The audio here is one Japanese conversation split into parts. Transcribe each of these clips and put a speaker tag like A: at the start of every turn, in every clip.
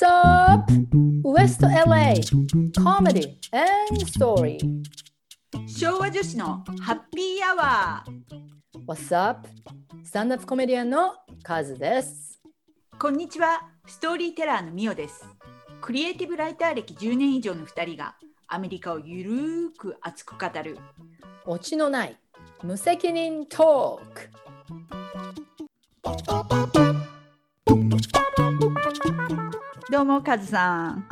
A: What's up? West LA Comedy and Story.
B: 昭和女子のハッピーアワー
A: What's up? スタンダップコメディアンのカズです。
B: こんにちは。ストーリーテラーのミオです。クリエイティブライター歴10年以上の2人がアメリカをゆるーく熱く語る。
A: オチのない無責任トーク
B: どうもカズさん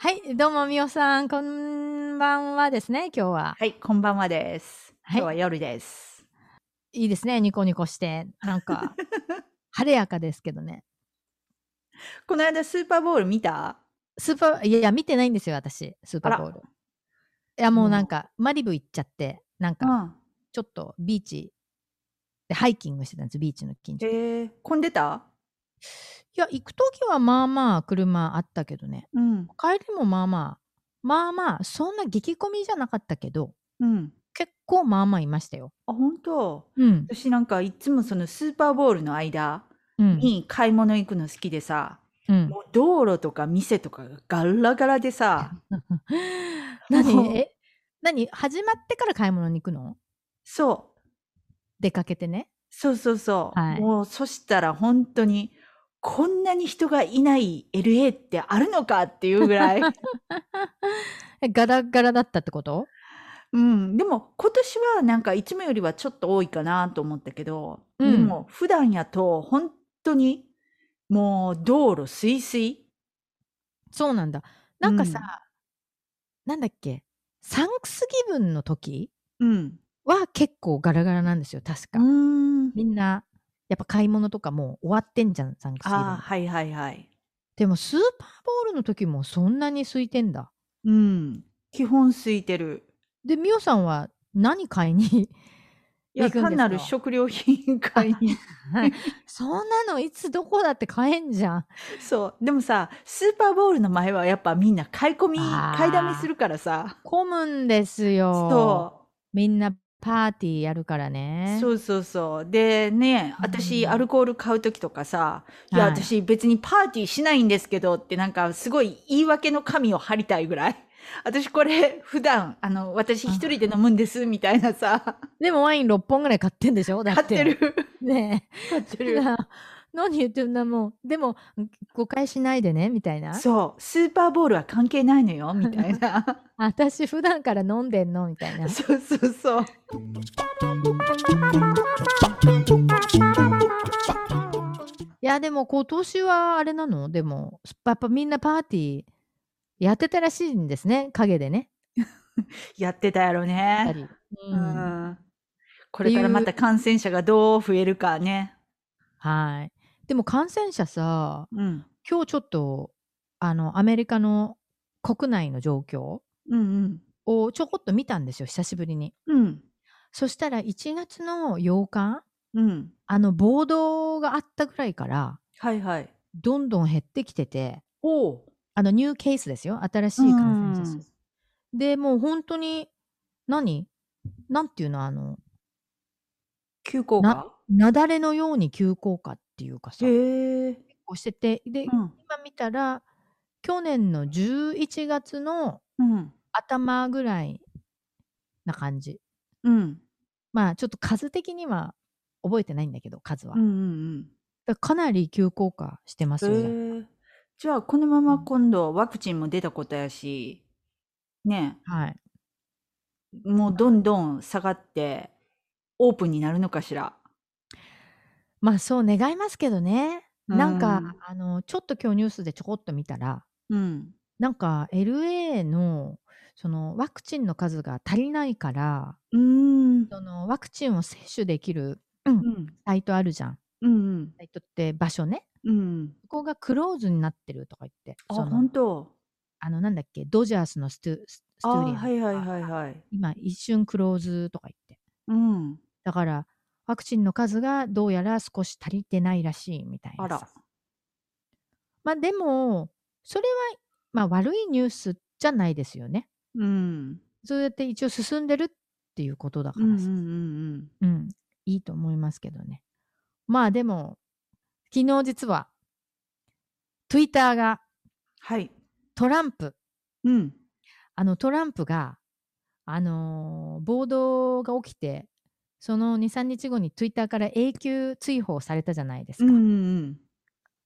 C: はい、どうもみおさん、こんばんはですね、今日は。
B: はいこんばんはです
C: はい
B: 今日は夜です、
C: いいですね、ニコニコして。なんか、晴れやかですけどね。
B: この間スーパーボール見た？
C: スーパー、いや見てないんですよ、私、スーパーボール。いや、もうなんか、マリブ行っちゃって、なんか、
B: うん
C: ちょっとビーチでハイキングしてたんです、ビーチの近所。い
B: えー、混んでた？
C: や、行くときはまあまあ車あったけどね。
B: うん
C: 帰りもまあまあ、まあまあ、そんな激混みじゃなかったけど、
B: うん
C: 結構まあまあいましたよ。
B: あ本当
C: うん。
B: 私なんかいつもそのスーパーボールの間
C: うん。
B: に買い物行くの好きでさ、
C: うん
B: もう道路とか店とかがガラガラでさ、
C: 何？え？何？始まってから買い物に行くの？
B: そう、
C: 出かけてね。
B: そうそうそう。
C: はい
B: もうそしたら本当に、こんなに人がいない LA ってあるのかっていうぐらい。
C: えガラガラだったってこと？
B: うん、でも今年はなんかいつもよりはちょっと多いかなと思ったけど、
C: うん
B: でも普段やと本当にもう道路すいすい。
C: そうなんだ。なんかさ、
B: うん
C: なんだっけ？サンクスギブンの時
B: うん。
C: は結構ガラガラなんですよ、確か。みんな、やっぱ買い物とかもう終わってんじゃん、サンクスギブン。
B: ああ、はいはいはい。
C: でもスーパーボールの時もそんなに空いてんだ。
B: うん。基本空いてる。
C: で、ミオさんは何買いに
B: いや、
C: 行くんですか？
B: 単なる食料品買いに。
C: そんなのいつどこだって買えんじゃん。
B: そう。でもさ、スーパーボールの前はやっぱみんな買い込み、買いだめするからさ。
C: 混むんですよ。
B: そ
C: みんなパーティーやるから
B: う。
C: ね。
B: そうそうそう。でね、
C: うん
B: 私、アルコール買うときとかさ、いや、
C: はい
B: 私別にパーティーしないんですけどってなんかすごい言い訳の紙を貼りたいぐらい。私これ普段、あの、私一人で飲むんですみたいなさ、
C: でもワイン6本ぐらい買ってんでしょ？だっ。
B: 買って てる。
C: ね
B: 買って
C: え。
B: る。
C: な何言ってんだもう。でも、誤解しないでね、みたいな。
B: そう。スーパーボールは関係ないのよ、みたいな。
C: 私普段から飲んでんの？みたいな。い
B: そうそうそう。
C: や、でも今年はあれなの？でも、やっぱみんなパーティーやってたらしいんですね。陰でね。
B: やってたやろね。う
C: うん
B: ん。これからまた感染者がどう増えるかね。
C: はい。でも感染者さ、
B: うん。
C: 今日ちょっと、あの、アメリカの国内の状況
B: うん
C: をちょこっと見たんですよ、久しぶりに。
B: うん。うん。
C: そしたら1月の8日、
B: うん。
C: あの、暴動があったぐらいから、
B: はいはい。
C: どんどん減ってきてて。あの、ニューケースですよ、新しい感染者数。で、もう本当に、何？なんていうの、あの、
B: 急降
C: な
B: 下
C: 雪崩のように急降下っていうかさ、
B: へえ。
C: こうしてて、で、
B: うん。
C: 今見たら、去年の11月の
B: うん。
C: 頭ぐらいな感じ。
B: うん。
C: まあちょっと数的には覚えてないんだけど、数は。
B: うんうん
C: だからかなり急降下してます
B: うん。
C: よ。
B: へえ。じゃあ、このまま今度ワクチンも出たことやし、ね
C: はい。
B: もうどんどん下がって、オープンになるのかしら。
C: まあそう願いますけどね。なん
B: うん
C: か、あの、ちょっと今日ニュースでちょこっと見たら、
B: うん。
C: なんか LA のそのワクチンの数が足りないから、
B: うーん。
C: そのワクチンを接種できる、うん
B: うん。
C: サイトあるじゃん。
B: うん
C: サイトって場所ね。
B: うん。
C: そこがクローズになってるとか言って。
B: あ、
C: その
B: 本当。
C: あの、なんだっけ、ドジャースのストゥススト
B: あ、
C: ゥリアム
B: はいはいはいはい。
C: 今一瞬クローズとか言って。
B: うん。
C: だから、ワクチンの数がどうやら少し足りてないらしいみたいなさ。まあでも、それは、まあ悪いニュースじゃないですよね。
B: うん。
C: そうやって一応進んでるっていうことだからさ、
B: うんうんうん
C: うん、いいと思いますけどね。まあでも、昨日実は、Twitter が
B: はい。
C: トランプ。
B: うん。
C: あのトランプが、あのー暴動が起きて、その2、3日後にツイッターから永久追放されたじゃないですか。
B: うんうん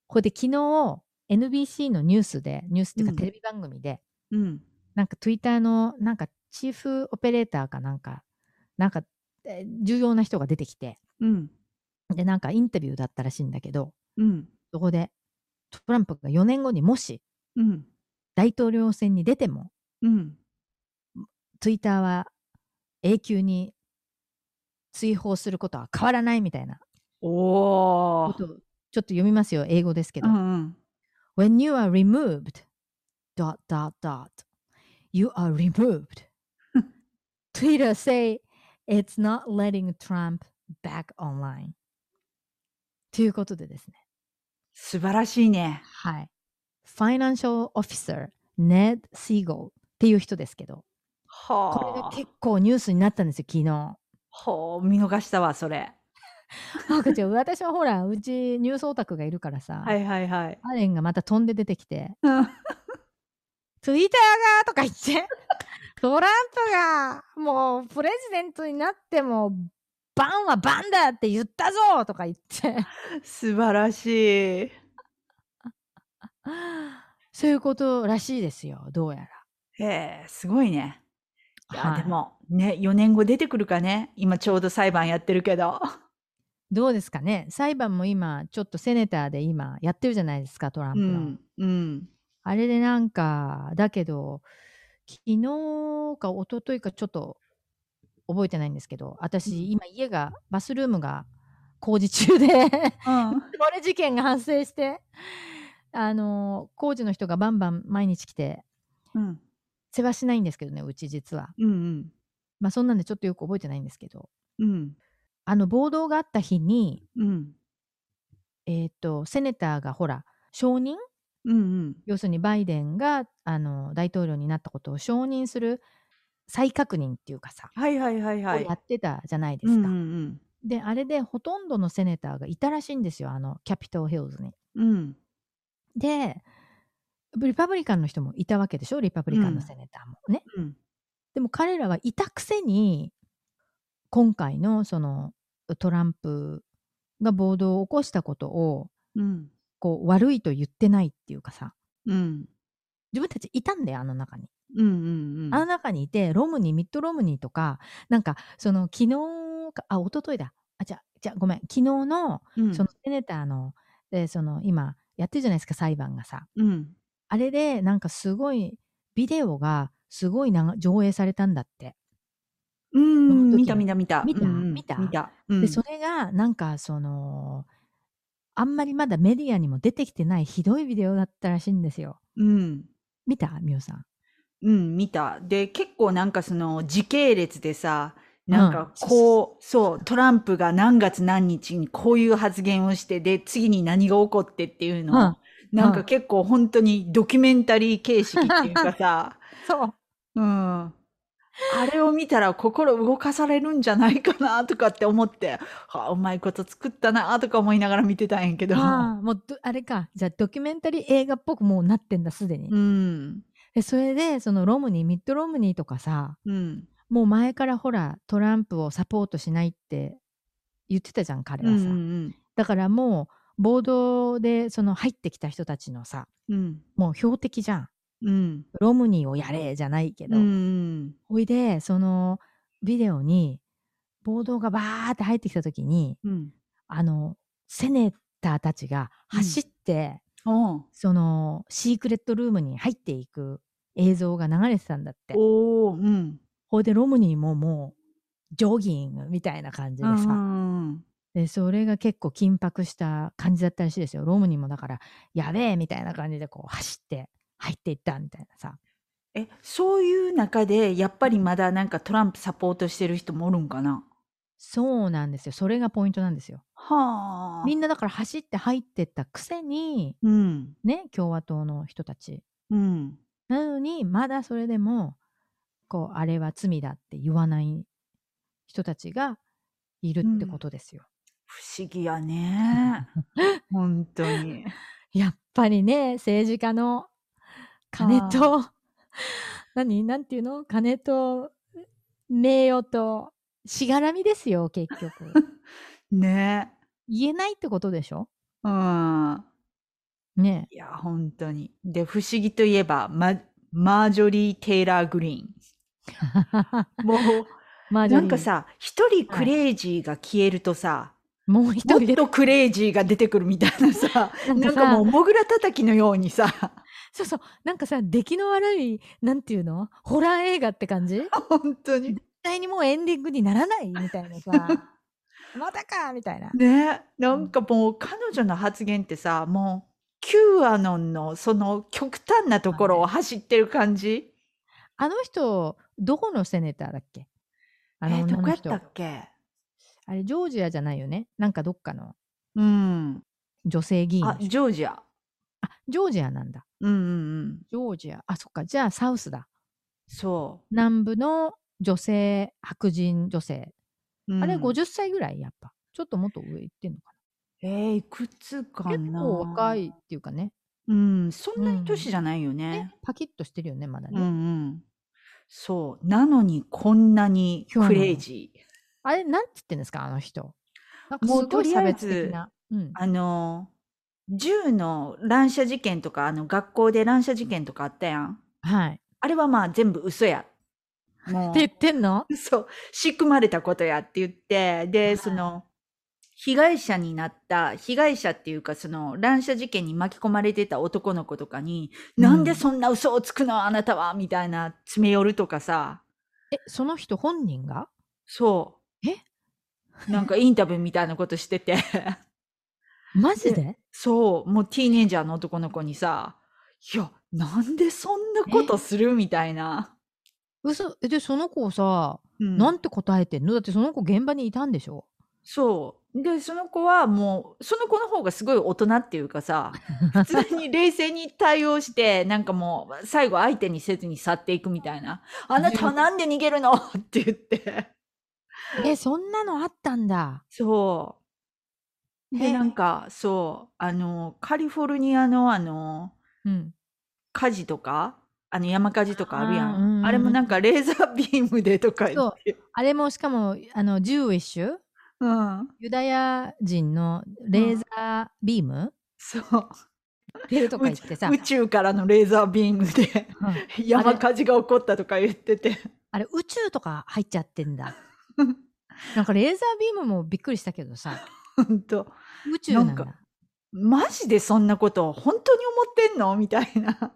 C: これで昨日、NBC のニュースで、ニュースっていう
B: うん
C: かテレビ番組で、
B: うん。
C: なんか Twitter のなんかチーフオペレーターかなんか、なんかえー重要な人が出てきて、
B: うん。
C: で、なんかインタビューだったらしいんだけど、
B: うん。
C: そこでトランプが4年後にもし
B: うん。
C: 大統領選に出ても、
B: うん。
C: ツイッターは永久に追放することは変わらないみたいな。こおちょっと読みますよ英語ですけど、When you are removed.。you are removed Twitter say it's not letting Trump back online. ということでですね。
B: 素晴らしいね。
C: はい。ファイナンシャルオフィサーネッド・シーゴーっていう人ですけど、これが結構ニュースになったんですよ昨日。
B: ほう、見逃したわ、それ。
C: あこちら私はほら、うちニュースオタクがいるからさ、
B: はいはいはい。
C: アレンがまた飛んで出てきて、
B: う ん
C: ツイッターがとか言って、トランプがもうプレジデントになっても、バンはバンだって言ったぞとか言って、
B: 素晴らしい。
C: そういうことらしいですよ、どうやら。
B: へえ、すごいね。いや、
C: はい
B: でも、ね、4年後出てくるかね。今ちょうど裁判やってるけど。
C: どうですかね裁判も今、ちょっとセネターで今やってるじゃないですか、トランプの。
B: うん。うん。
C: あれでなんか、だけど、昨日か一昨日かちょっと覚えてないんですけど、私、今家が、バスルームが工事中で、
B: うん。
C: これ事件が発生して、あの、工事の人がバンバン毎日来て、
B: うん。
C: 世話しないんですけどね、うち実は。
B: うん。
C: まあそんなんでちょっとよく覚えてないんですけど、
B: うん。
C: あの暴動があった日に、
B: うん。
C: えっ、と、セネターがほら、承認
B: うん。うん。
C: 要するにバイデンがあの大統領になったことを承認する再確認っていうかさ、
B: はいはいはいはい
C: をや。ってたじゃないで
B: うんう
C: すか。
B: ん
C: で、あれでほとんどのセネターがいたらしいんですよ、あのキャピトルヒルズに。
B: うん。うん。
C: で、リパブリカンの人もいたわけでしょ、リパブリカンのセネターもね？
B: うん。
C: でも彼らはいたくせに、今回のそのトランプが暴動を起こしたことを
B: うん。
C: こう悪いと言ってないっていうかさ、
B: うん。
C: 自分たちいたんだよ、あの中に。
B: うんうんうん。
C: あの中にいて、ロムニー、ミッドロムニーとか、なんか、その、昨日か、あ、一昨日だ。あ、じゃあ、じゃあごめん。昨日の、
B: うん
C: その、セネターの、で、その、今、やってるじゃないですか、裁判がさ。
B: うん。
C: あれで、なんかすごい、ビデオが、すごい長上映されたんだって。
B: うん。見た見た見た。
C: 見た？
B: うんうん
C: 見た？
B: 見た。うん
C: で、それが、なんか、その、あんまりまだメディアにも出てきてないひどいビデオだったらしいんですよ。
B: うん。
C: 見た？みおさん。
B: うん、見た。で、結構なんかその時系列でさ、なん
C: うん
B: かこう、そう、トランプが何月何日にこういう発言をして、で、次に何が起こってっていうのを、
C: うん
B: なんか結構本当にドキュメンタリー形式っていうかさ、
C: そう。
B: うん。あれを見たら心動かされるんじゃないかなとかって思って、はあ、うまいこと作ったなとか思いながら見てたんやけど。
C: ああ、もうど、あれか。じゃあ、ドキュメンタリー映画っぽくもうなってんだ、すでに。
B: うん。
C: で、それで、そのロムニー、ミッドロムニーとかさ、
B: うん。
C: もう前からほら、トランプをサポートしないって言ってたじゃん、彼
B: うん
C: はさ。だからもう、暴動で、その入ってきた人たちのさ、
B: うん。
C: もう標的じゃん。
B: うん。
C: ロムニーをやれ、じゃないけど。
B: うん。
C: ほいで、その、ビデオに、暴動がバーって入ってきた時に、
B: うん。
C: あの、セネターたちが走って、
B: おう
C: その、シークレットルームに入っていく映像が流れてたんだって。
B: おー、うん。
C: ほいで、ロムニーももう、ジョギングみたいな感じでさ、
B: うん。
C: で、それが結構緊迫した感じだったらしいですよ。ロムニーもだから、やべえみたいな感じでこう走って入っていったみたいなさ。
B: え、そういう中で、やっぱりまだなんかトランプサポートしてる人もおるんかな？
C: そうなんですよ。それがポイントなんですよ。
B: はあ。
C: みんなだから走って入ってったくせに、
B: うん。
C: ね、共和党の人たち。
B: うん。
C: なのに、まだそれでも、こう、あれは罪だって言わない人たちがいるってことですよ。
B: 不思議やね。本当に。
C: やっぱりね、政治家の金と、何？なんていうの？金と名誉としがらみですよ、結局。
B: ね
C: 言えないってことでしょ？
B: うん。
C: ね
B: いや、本当に。で、不思議といえば、ママージョリー・テイラー・グリーン。
C: え。
B: もう、
C: まあ
B: なんか、さ、一人クレイジーが消えるとさ、
C: もう一人で。
B: もっとクレイジーが出てくるみたいなさ、
C: なんか
B: もう、モグラ叩きのようにさ、
C: そうそう。なんかさ、出来の悪い、なんていうの？ホラー映画って感じ？絶
B: 本当に。
C: 対にもうエンディングにならないみたいなさ。またかみたいな。
B: ね、なんかもう彼女の発言ってさ、もう、キューアノンのその極端なところを走ってる感じ？
C: あの人、どこのセネターだっけ？あの
B: え、ど
C: 女の人。
B: こやったっけ？
C: あれ、ジョージアじゃないよね？なんかどっかの
B: うん。
C: 女性議員
B: あ。ジョージア。
C: あ、ジョージアなんだ。
B: うんうんうん。
C: ジョージア。あ、そっか。じゃあ、サウスだ。
B: そ
C: 南部の女性、白人女性。
B: う。うん
C: あれ、50歳ぐらいやっぱ。ちょっともっと上行ってんのか
B: えー、いくつか
C: な。
B: な
C: 結構若いっていうかね。
B: うん、そんなに年じゃないよね
C: ね。パキッとしてるよね、まだ
B: うん
C: ね。
B: うん。そう。なのにこんなにクレイジー。
C: あれ、なんつってんですか、あの人。なんか
B: もう
C: すごい差
B: とりあえず
C: 別的な。うん。
B: あの、銃の乱射事件とか、あの、学校で乱射事件とかあったやん。
C: はい。
B: あれはまあ全部嘘や。も
C: って言ってんの？
B: う、そう、仕組まれたことやって言って、で、
C: はい
B: その、被害者になった、被害者っていうか、その、乱射事件に巻き込まれてた男の子とかに、
C: うん
B: なんでそんな嘘をつくのあなたは？みたいな詰め寄るとかさ、
C: え、その人本人が？
B: そう。
C: え？
B: なんかインタビューみたいなことしてて、
C: マジで？
B: そう、もうティーネイジャーの男の子にさ、いや、なんでそんなことするみたいな。
C: 嘘えで、その子さ、
B: うん。
C: なんて答えてんの？だってその子現場にいたんでしょ？
B: そう。で、その子はもう、その子の方がすごい大人っていうかさ、普通に冷静に対応して、なんかもう、最後相手にせずに去っていくみたいな。あなたはなんで逃げるの？って言って。
C: え、そんなのあったんだ。
B: そう。で、なんか、そう、あの、カリフォルニアのあの、
C: うん。
B: 火事とか、あの山火事とかあるや
C: あーうんうんうん
B: ん。あれもなんかレーザービームでとか言って。
C: あれもしかも、あの、ジューイッシュ？
B: うん。
C: ユダヤ人のレーザービーム、
B: そう。
C: 出るとか言ってさ、
B: 宇宙からのレーザービームで
C: うん
B: 山火事が起こったとか言ってて。
C: あれ宇宙とか入っちゃってんだ。なんかレーザービームもびっくりしたけどさ、
B: ほんと。
C: 宇宙なんだ。
B: マジでそんなことを本当に思ってんの？みたいな。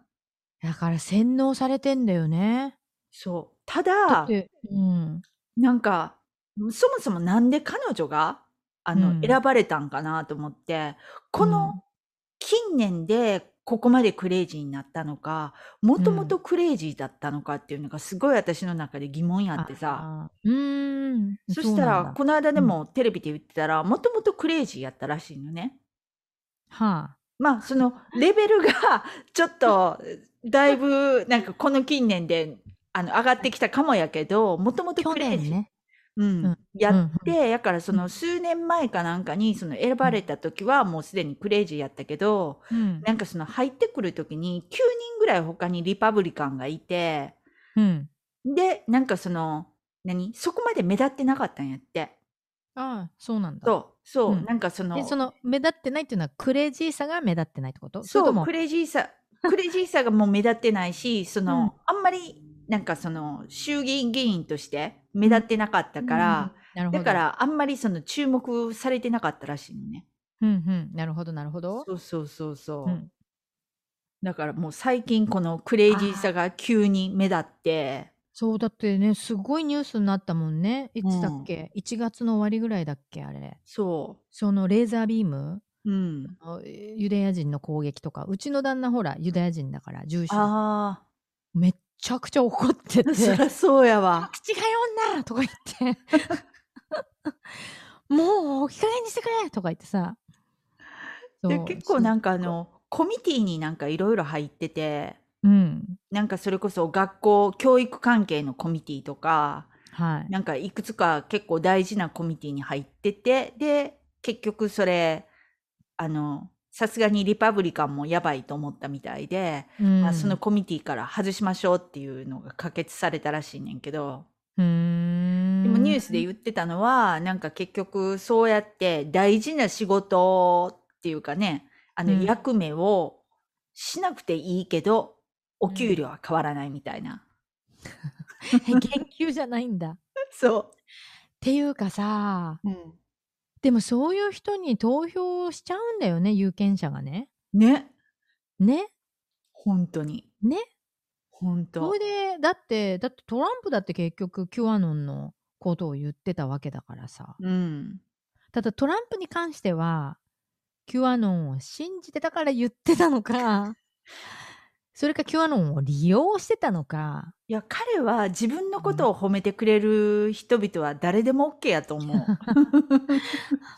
C: だから洗脳されてんだよね。
B: そう。ただ
C: だうん。
B: なんか、そもそもなんで彼女が、あの、
C: うん
B: 選ばれたんかなと思って、この近年でここまでクレイジーになったのか、もともとクレイジーだったのかっていうのがすごい私の中で疑問やってさ。
C: うーん。
B: そしたら、
C: うなんだ
B: この間でもテレビで言ってたら、もともとクレイジーやったらしいのね。
C: はあ。
B: まあ、そのレベルがちょっと、だいぶ、なんかこの近年で、あの、上がってきたかもやけど、もともと
C: 去
B: クレイジー。
C: 年ね。
B: うん。
C: うん。
B: やって、
C: うん。
B: やからその数年前かなんかにその選ばれた時はもうすでにクレイジーやったけど、
C: うん。
B: なんかその入ってくる時に9人ぐらい他にリパブリカンがいて、
C: うん。
B: で、なんかその、何？そこまで目立ってなかったんやって。
C: ああ、そうなんだ。
B: そう、そう、
C: うん。
B: なんかその、
C: で、その目立ってないっていうのはクレイジーさが目立ってないってこと？れ
B: そう、クレイジーさ、クレイジーさがもう目立ってないし、その、
C: うん。
B: あんまり、なんかその、衆議院議員として目立ってなかったから、
C: なるほど。
B: だか、らあんまりその注目されてなかったらしいのね。
C: うんうん。なるほど、なるほど。
B: そうそうそうそう。
C: うん
B: だからもう最近このクレイジーさが急に目立って、
C: そうだってね、すごいニュースになったもんね。いつだっけ、?1 月の終わりぐらいだっけあれ。
B: そ
C: そのレーザービーム？
B: う。うん。
C: ユダヤ人の攻撃とか、うちの旦那ほら、ユダヤ人だから、重視。
B: あ
C: めっちゃくちゃ怒ってて。
B: あ、そりゃそうやわ。
C: 口が読んだとか言って。もう、いい加減にしてくれとか言ってさ。
B: 結構なんかあの、コミュニティになんかいろいろ入ってて、
C: うん。
B: なんかそれこそ学校、教育関係のコミュニティとか、
C: はい。
B: なんかいくつか結構大事なコミュニティに入ってて、で、結局それ、あの、さすがにリパブリカンもやばいと思ったみたいで、
C: うん
B: まあ、そのコミュニティから外しましょうっていうのが可決されたらしいねんけど、でもニュースで言ってたのは、なんか結局そうやって大事な仕事っていうかね、あの
C: うん
B: 役目をしなくていいけど、お給料は変わらないみたいな。
C: 研究じゃないんだ。っ
B: そ
C: ていうかさ、
B: う。うん。
C: でもそういう人に投票しちゃうんだよね、有権者がね。
B: ね。
C: ね
B: 本当に。
C: ね
B: 本当
C: それ。で、だって、だってトランプだって結局、キュアノンのことを言ってたわけだからさ。
B: うん。
C: ただトランプに関しては、キュアノンを信じてたから言ってたのか、それかキュアノンを利用してたのか、
B: いや、彼は自分のことを褒めてくれる人々は誰でも OK やと思う。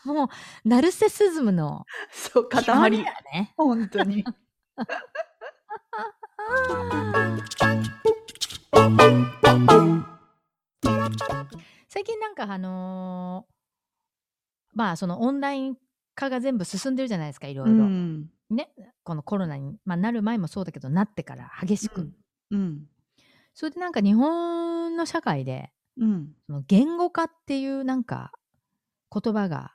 C: もう、ナルセシズムの
B: そう、塊。
C: だね。
B: 本当に。
C: 最近なんかあのーまあそのオンライン化が全部進んでるじゃないですかいろいろ、
B: うん。
C: ねこのコロナに、まあ、なる前もそうだけどなってから激しく、
B: うん。
C: それでなんか日本の社会で
B: うん。
C: その言語化っていうなんか言葉が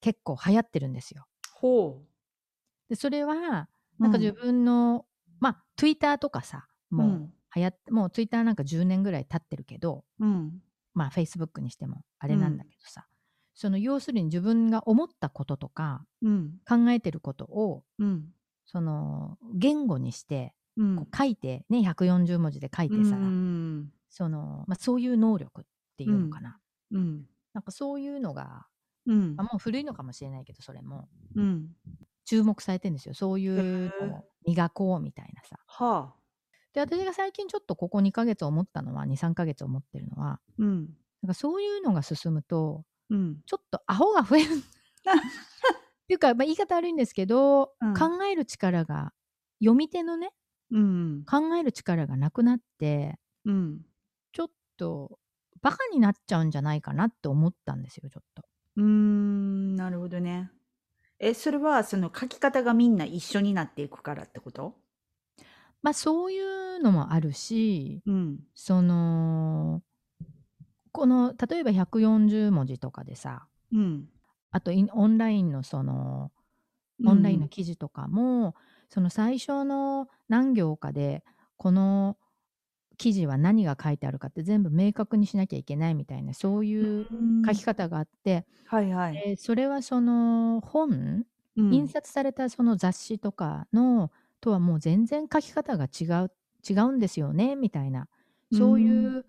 C: 結構流行ってるんですよ
B: ほ
C: でそれは
B: う。
C: なんか自分の、まあ Twitter とかさもう
B: うん
C: 流行って、もう Twitter なんか10年ぐらい経ってるけど
B: うん。
C: まあ Facebook にしてもあれなんだけどさ、その要するに自分が思ったこととか
B: うん。
C: 考えてることを
B: うん。
C: その言語にして
B: うん。
C: こう書いてね140文字で書いてさ、
B: うん。
C: そのまあ、そういう能力っていうのかな、
B: うん。
C: なんかそういうのが、
B: うん
C: まあ、もう古いのかもしれないけどそれも
B: うん。
C: 注目されてるんですよそういう
B: へ
C: のを磨こうみたいなさ
B: はあ。
C: で私が最近ちょっとここ2ヶ月思ったのは23ヶ月思ってるのは
B: うん。
C: なんかそういうのが進むと
B: うん。
C: ちょっとアホが増える っていうか、まあ、言い方悪いんですけど、
B: うん
C: 考える力が読み手のね
B: うん。
C: 考える力がなくなって
B: うん。
C: ちょっとバカになっちゃうんじゃないかなって思ったんですよちょっと。
B: うーん。なるほどね。え、それはその書き方がみんな一緒になっていくからってこと？
C: まあそういうのもあるし
B: うん。
C: そのこの例えば140文字とかでさ。
B: うん。
C: あとオンラインのそのオンラインの記事とかも、その最初の何行かでこの記事は何が書いてあるかって全部明確にしなきゃいけないみたいなそういう書き方があって、
B: はいはい。
C: でそれはその本、
B: うん。
C: 印刷されたその雑誌とかのとはもう全然書き方が違う違うんですよねみたいな。そういう、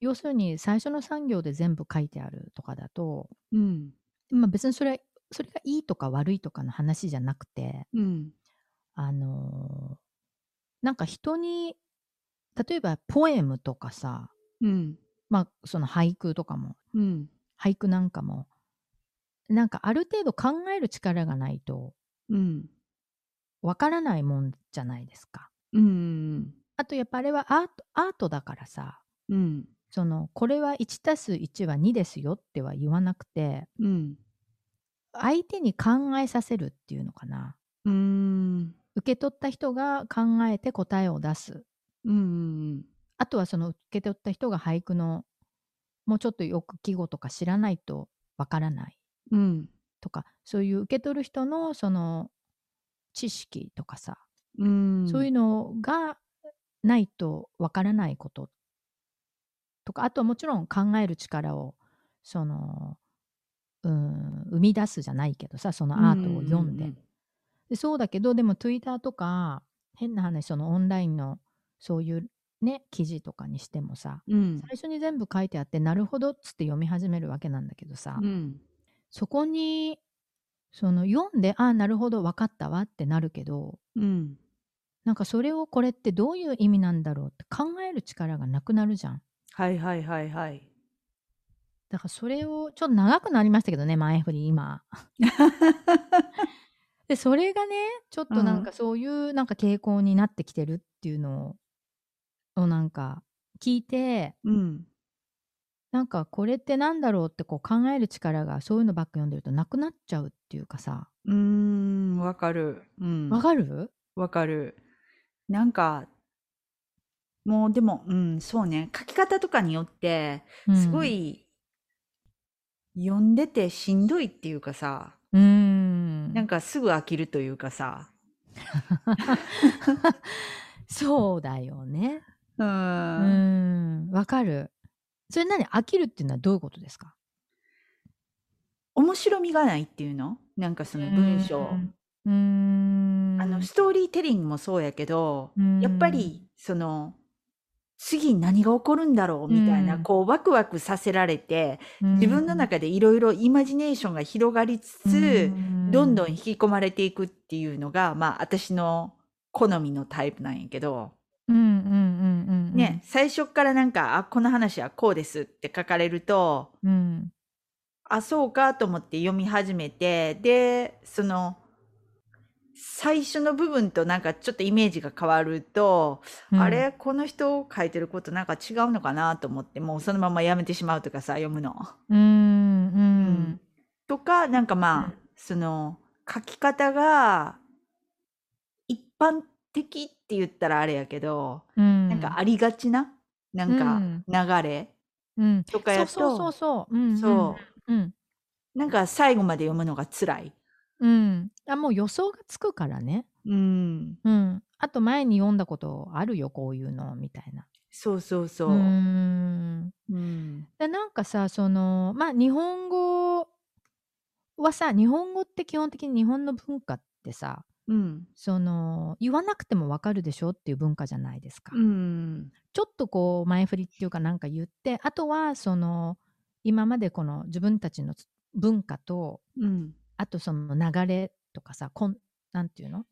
C: 要するに最初の産業で全部書いてあるとかだと、
B: うん。
C: まあ、別にそれそれがいいとか悪いとかの話じゃなくて
B: うん。
C: あのーなんか人に例えばポエムとかさ
B: うん。
C: まあその俳句とかも
B: うん。
C: 俳句なんかもなんかある程度考える力がないと
B: うん。
C: わからないもんじゃないですか。
B: うん。
C: あとやっぱあれはアートアートだからさ
B: うん。
C: そのこれは1たす1は2ですよっては言わなくて
B: うん。
C: 相手に考えさせるっていうのかな
B: うん。
C: 受け取った人が考えて答えを出す
B: うん。
C: あとはその受け取った人が俳句のもうちょっとよく季語とか知らないとわからない
B: うん。
C: とかそういう受け取る人のその知識とかさ、
B: うん。
C: そういうのがないとわからないこととかあとはもちろん考える力をそのうん生み出すじゃないけどさそのアートを読んで,、でそうだけどでも Twitter とか変な話そのオンラインのそういうね記事とかにしてもさ
B: うん。
C: 最初に全部書いてあってなるほどっつって読み始めるわけなんだけどさ、
B: うん。
C: そこにその読んでああなるほど分かったわってなるけど
B: うん。
C: なんかそれをこれってどういう意味なんだろうって考える力がなくなるじゃん。
B: はいはいはいはい。
C: だからそれをちょっと長くなりましたけどね前振り今。でそれがねちょっとなんかそういうなんか傾向になってきてるっていうのををなんか聞いて
B: うん。
C: なんかこれってなんだろうってこう考える力がそういうのばっか読んでるとなくなっちゃうっていうかさ
B: うーん、わかる。うん。
C: わかる？
B: わかる。なんか、もうでも、うん、そうね。書き方とかによって、すご、い、読んでてしんどいっていうかさ、
C: うん、うん
B: なんかすぐ飽きるというかさ、
C: そうだよね。
B: う。
C: うんん。わかる。それ何？飽きるっていうのはどういうことですか？
B: 面白みがないっていうの？なんかその文章。
C: うん。うん。
B: あの、ストーリーテリングもそうやけど、
C: うん。
B: やっぱり、その、次何が起こるんだろう？みたいな、
C: うん。
B: こう、ワクワクさせられて、自分の中でいろいろイマジネーションが広がりつつ、どんどん引き込まれていくっていうのが、まあ、私の好みのタイプなんやけど、
C: うんうんうんうんうん。
B: ね、最初からなんか、あ、この話はこうですって書かれると、
C: うん。
B: あ、そうかと思って読み始めて、で、その、最初の部分となんかちょっとイメージが変わると、
C: うん。
B: あれ？この人書いてることなんか違うのかなと思って、もうそのままやめてしまうとかさ、読むの。
C: うんうん。
B: とか、なんかまあ、その、書き方が、一般的って言ったらあれやけど、
C: うん。
B: なんかありがちな、なんか流れ？
C: うん。
B: とかやと、
C: そうそうそうそう。うん
B: そう。
C: うん。
B: なんか最後まで読むのが辛い。
C: うんあもう予想がつくからね
B: うん。
C: うんあと前に読んだことあるよこういうのみたいな
B: そうそうそうう。
C: ん
B: うん。
C: でなんかさそのまあ日本語はさ日本語って基本的に日本の文化ってさ
B: うん。
C: その言わなくてもわかるでしょっていう文化じゃないですか。
B: うん。
C: ちょっとこう前振りっていうかなんか言ってあとはその今までこの自分たちの文化と
B: うん。
C: あとその流れとかさコンなんていうの？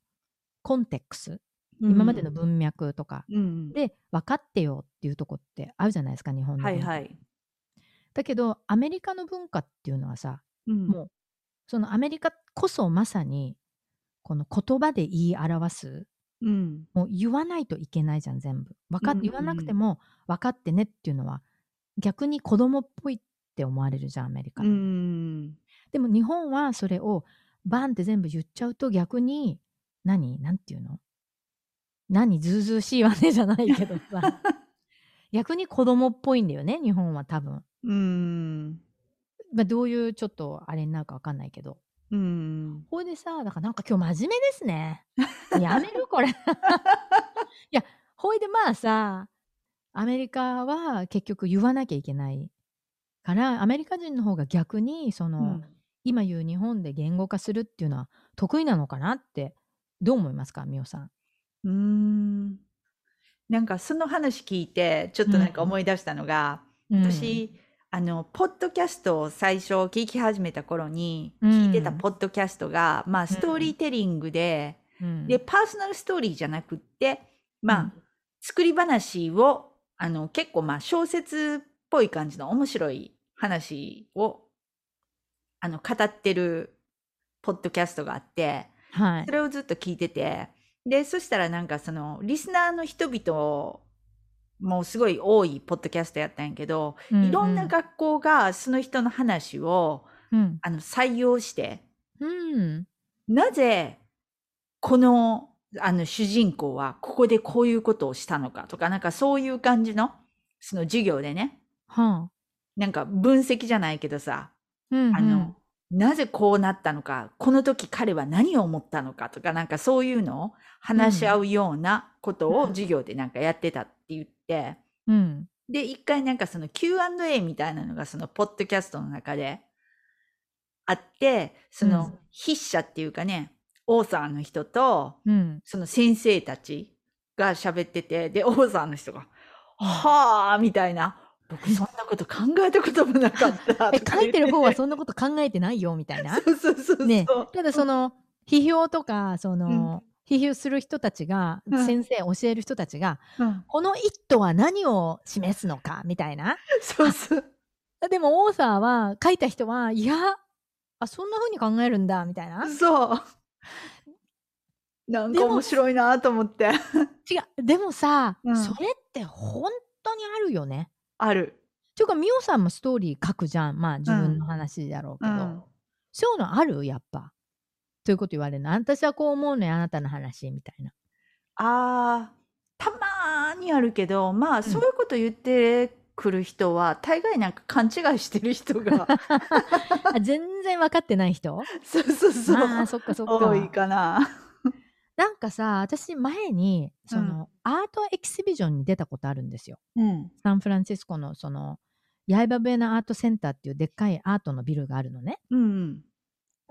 C: コンテックス？今までの文脈とか。
B: うん。
C: で分かってよっていうとこってあるじゃないですか日本の
B: はいはい。
C: だけどアメリカの文化っていうのはさ
B: うん。
C: もうそのアメリカこそまさにこの言葉で言い表す
B: うん。
C: もう言わないといけないじゃん全部。わかっ
B: うんうんうん。
C: 言わなくても分かってねっていうのは逆に子供っぽいって思われるじゃんアメリカ、
B: うん。
C: でも日本はそれをバンって全部言っちゃうと逆に何？なんていうの？何？ずうずうしいわねじゃないけどさ。逆に子供っぽいんだよね日本は多分、
B: うん。
C: まあ、どういうちょっとあれになるか分かんないけど。
B: うん。
C: ほいでさだからなんか今日真面目ですね。やめるこれ。いやほいでまあさアメリカは結局言わなきゃいけないからアメリカ人の方が逆にその、今言う日本で言語化するっていうのは得意なのかなってどう思いますかみおさん？
B: うん。なんかその話聞いて、ちょっとなんか思い出したのが、私、あの、ポッドキャストを最初聞き始めた頃に、
C: うん。
B: 聞いてたポッドキャストが、まあ、ストーリーテリングで、
C: うん、
B: で、パーソナルストーリーじゃなくって、まあ、
C: うん。
B: 作り話を、あの、結構まあ、小説っぽい感じの面白い話を、あの、語ってるポッドキャストがあって、
C: はい。
B: そ。れをずっと聞いてて、で、そしたらなんかその、リスナーの人々もすごい多いポッドキャストやったんやけど、いろんな学校がその人の話を、
C: うん。
B: あの、採用して、
C: うん。
B: なぜ、この、あの、主人公は、ここでこういうことをしたのかとか、なんかそういう感じの、その授業でね、
C: はあ。
B: なんか分析じゃないけどさ、
C: うん
B: あの、なぜこうなったのか、この時彼は何を思ったのかとか、なんかそういうのを話し合うようなことを授業でなんかやってたって言って、
C: うん。
B: で、一回なんかその Q&A みたいなのがそのポッドキャストの中であって、その
C: うん。
B: 筆者っていうかね、オーサーの人と、
C: うん。
B: その先生たちが喋ってて、で、オーサーの人が、はあみたいな。僕そんなこと考えたこともなかった。
C: 書いてる方はそんなこと考えてないよみたいな？
B: そうそうそうそう。
C: ねただその批評とかその、批評する人たちが、
B: うん
C: 先生教える人たちが
B: うん
C: この一途は何を示すのかみたいな？
B: そうそう。
C: でもオーサーは書いた人はいやあそんな風に考えるんだみたいな？
B: そう。なんか面白いなと思って。
C: 違うでもさ、
B: うん
C: それって本当にあるよね。
B: ある。
C: ていうか、みおさんもストーリー書くじゃん。まあ、自分の話だろうけど。
B: うん
C: そういうのある？やっぱ。ということ言われるの？私はこう思うのよ、あなたの話、みたいな。
B: ああ、たまーにあるけど、まあ、そういうこと言ってくる人は、大概なんか勘違いしてる人が、
C: あ全然分かってない人？
B: そうそうそう、
C: ああ、そっかそっ
B: 多い
C: か。
B: かな。
C: なんかさ、私前に、そ
B: うん
C: の、アートエキシビジョンに出たことあるんですよ。
B: うん。
C: サンフランシスコの、その、ヤイバブエナアートセンターっていうでっかいアートのビルがあるのね。
B: うん。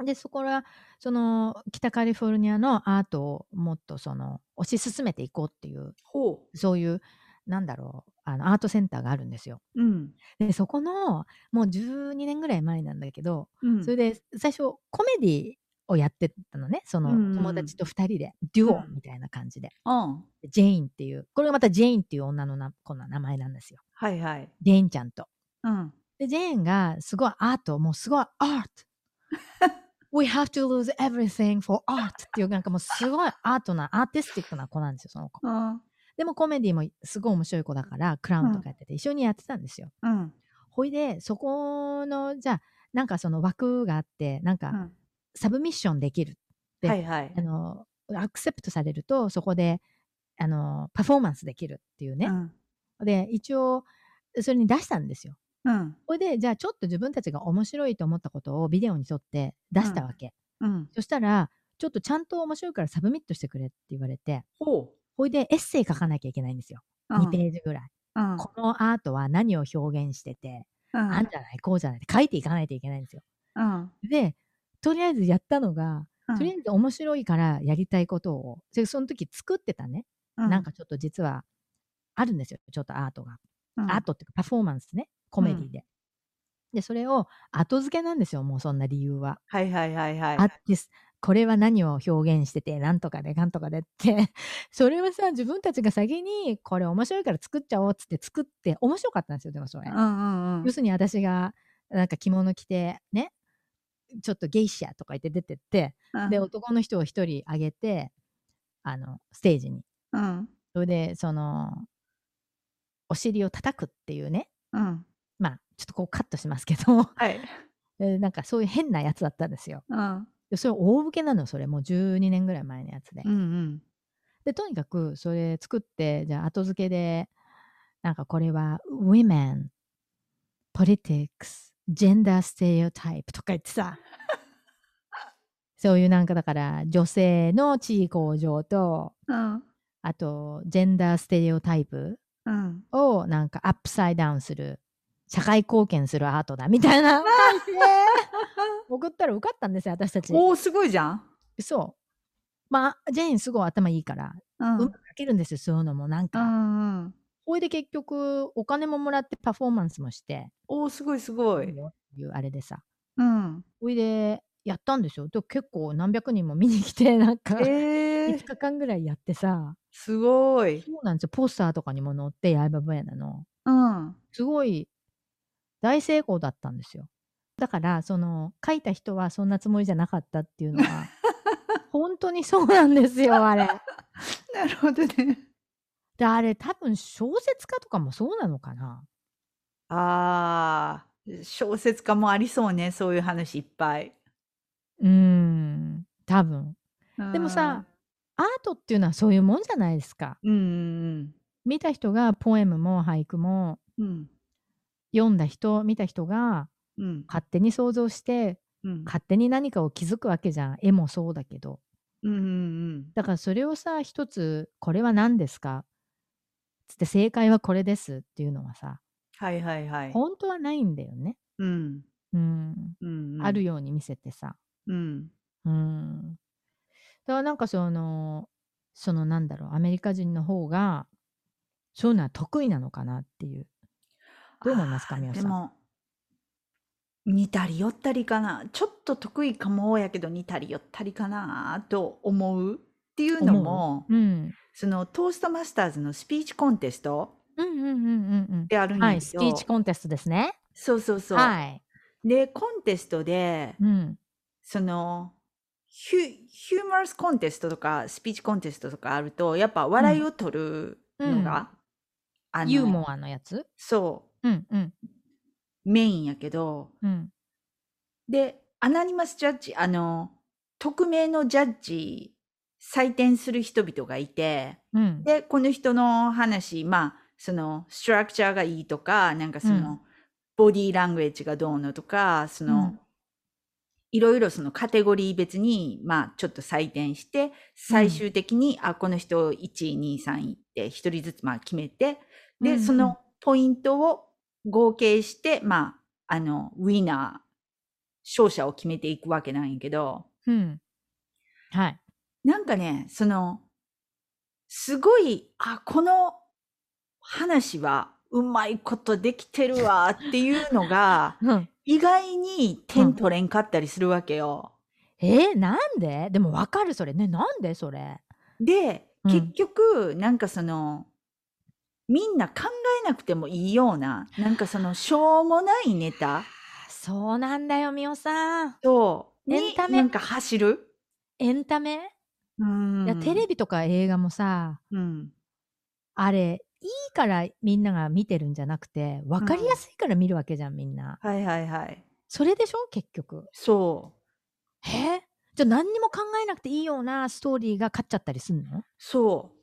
C: で、そこは、その、北カリフォルニアのアートをもっとその、推し進めていこうっていう、
B: ほ
C: そういう、なんだろう、あの、アートセンターがあるんですよ。
B: う。うん。
C: で、そこの、もう12年ぐらい前なんだけど、
B: うん。
C: それで、最初、コメディをやってたのね。その、友達と2人で、デュオ
B: うん
C: みたいな感じで。
B: うん。
C: ジェインっていう、これがまたジェインっていう女のな子の名前なんですよ。
B: はいはい。
C: ジェインちゃんと。
B: うん。
C: で、ジェーンがすごいアート、もうすごいアート。We have to lose everything for art っていうなんかもうすごいアートな、アーティスティックな子なんですよ、その子。
B: うん。
C: でもコメディもすごい面白い子だから、クラウンとかやってて、一緒にやってたんですよ。
B: うん。
C: ほいで、そこの、じゃあ、なんかその枠があって、なんか
B: うん。
C: サブミッションできる。で
B: はいはい
C: あ。の、アクセプトされると、そこで、あの、パフォーマンスできるっていうね。
B: うん。
C: で、一応、それに出したんですよ。
B: うん。
C: これで、じゃあちょっと自分たちが面白いと思ったことをビデオに撮って出したわけ。
B: うん。
C: そしたら、ちょっとちゃんと面白いから submit してくれって言われて、
B: ほ
C: いでエッセイ書かなきゃいけないんですよ。
B: う。
C: 2ページぐらい。
B: うん。
C: このアートは何を表現してて、
B: うん。
C: あんじゃない、こうじゃないって書いていかないといけないんですよ。
B: うん。
C: で、とりあえずやったのが、
B: うん。
C: とりあえず面白いからやりたいことを、でその時作ってたね、
B: う
C: なんかちょっと実はあるんですよ、ちょっとアートが。
B: うん、
C: アートっていうかパフォーマンスね、コメディで。で、それを後付けなんですよ、もうそんな理由は。
B: はいはいはいはい。
C: アーティスこれは何を表現してて、なんとかで、なんとかでって、それはさ、自分たちが先に、これ面白いから作っちゃおうっつって作って、面白かったんですよ、でもそれ。
B: うんうんうん
C: 要。するに私が、なんか着物着て、ね、ちょっとゲイシャとか言って出てって、
B: うん
C: で、男の人を一人あげて、あの、ステージに。
B: うん。
C: それで、その、お尻を叩くっていうね、
B: うん。
C: まあ、ちょっとこうカットしますけど、
B: はい。
C: えなんかそういう変なやつだったんですよ。
B: うん。
C: でそれ大受けなの、それ。もう12年ぐらい前のやつで。
B: うんうん。
C: で、とにかくそれ作って、じゃあ後付けで、なんかこれは Women, Politics, Gender Stereotype とか言ってさ、そういうなんかだから女性の地位向上と、
B: うん。
C: あとジェンダーステレオタイプ
B: うん。
C: をなんかアップサイダウンする、社会貢献するアートだみたいな。送ったら受かったんですよ、私たち。
B: おお、すごいじゃん。
C: そう。まあ、ジェーンすごい頭いいから、
B: うん。
C: うまく書けるんですよ、そういうのもなん
B: う
C: か。
B: んうん。
C: ほいで結局、お金ももらってパフォーマンスもして、
B: おお、すごいすごい。
C: いうあれでさ。
B: うん。
C: ほいで、やったんですよ。で結構何百人も見に来て、なんか、
B: ええ
C: 5日間ぐらいやってさ、
B: すごい。
C: そうなんですよ。ポスターとかにも載って、ヤイバブヤナの。
B: うん。
C: すごい大成功だったんですよ。だから、その、書いた人はそんなつもりじゃなかったっていうのは、本当にそうなんですよ、あれ。
B: なるほどね。
C: で、あれ、多分小説家とかもそうなのかな。
B: ああ、小説家もありそうね、そういう話いっぱい。
C: うーん、多分。でもさ、アートっていうのはそういうもんじゃないですか。
B: うん、うん
C: 見た人がポエムも俳句も
B: うん、うん、
C: 読んだ人、見た人が
B: うん、
C: 勝手に想像して、
B: うん、
C: 勝手に何かを気づくわけじゃん。絵もそうだけど。
B: うん、うん、
C: だからそれをさ、一つ、これは何ですか？つって正解はこれですっていうのはさ、
B: はいはいはい。
C: 本当はないんだよね。
B: うん、
C: うん。
B: うん、
C: あるように見せてさ。
B: うん、
C: うん。だからなんかその、そのなんだろう、アメリカ人の方が、そういうのは得意なのかなっていう。どう思いますか
B: あー
C: みおさん
B: でも、似たり寄ったりかな。ちょっと得意かもやけど似たり寄ったりかなと思うっていうのも、
C: うん。
B: そのトーストマスターズのスピーチコンテスト
C: うんうんうんうんうん。はい、
B: であるんやけど、
C: スピーチコンテストですね。
B: そうそうそう。
C: はい。
B: で、コンテストで、
C: うん。
B: その、ヒュヒューマラスコンテストとか、スピーチコンテストとかあると、やっぱ笑いを取るのが、あの
C: ユーモアのやつ？
B: そ
C: うんうん
B: メインやけど、
C: うん
B: で、アナニマスジャッジ、あの、匿名のジャッジ、採点する人々がいて、
C: うん。
B: で、この人の話、まあ、その、ストラクチャーがいいとか、なんかその、
C: うん。
B: ボディーラングエッジがどうのとか、その、
C: うん。
B: いろいろそのカテゴリー別に、まあ、ちょっと採点して、最終的に、あ、この人1位、2位、3位って一人ずつまあ決めて、で、そのポイントを合計して、まあ、あの、ウィナー、勝者を決めていくわけなんやけど、
C: うん。はい
B: なんかね、その、すごい、あ、この話はうまいことできてるわっていうのが、
C: うん。
B: 意外に点取れんかったりするわけよ。
C: えー、なんで？でもわかるそれ。ねなんで？それ。
B: で、
C: うん。
B: 結局、なんかその、みんな考えなくてもいいような、なんかその、しょうもないネタ。
C: そうなんだよみおさん。
B: と、に
C: エンタメ。
B: なんか走る？
C: エンタメ、
B: うん
C: いやテレビとか映画もさ
B: うん。
C: あれいいからみんなが見てるんじゃなくて分かりやすいから見るわけじゃんみんな。
B: はいはいはい。
C: それでしょ？結局。
B: そう。
C: え？じゃあ何にも考えなくていいようなストーリーが勝っちゃったりすんの？
B: そう。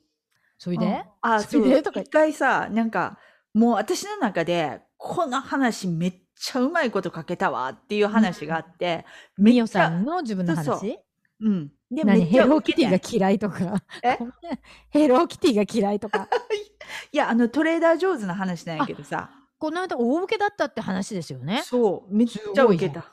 C: それで？
B: あ、
C: そ
B: そう。
C: れでとか。
B: 一回さ、なんか、もう私の中で、この話めっちゃうまいこと書けたわっていう話があって、め
C: みお
B: っちゃ
C: さんの自分の話？
B: そう。うん。で、
C: 何？ヘローキティが嫌いとか？
B: え？
C: ヘローキティが嫌いとか？
B: いや、あの、トレーダー上手な話なんやけどさ、
C: この間大受けだったって話ですよね。
B: そう、めっちゃウケた。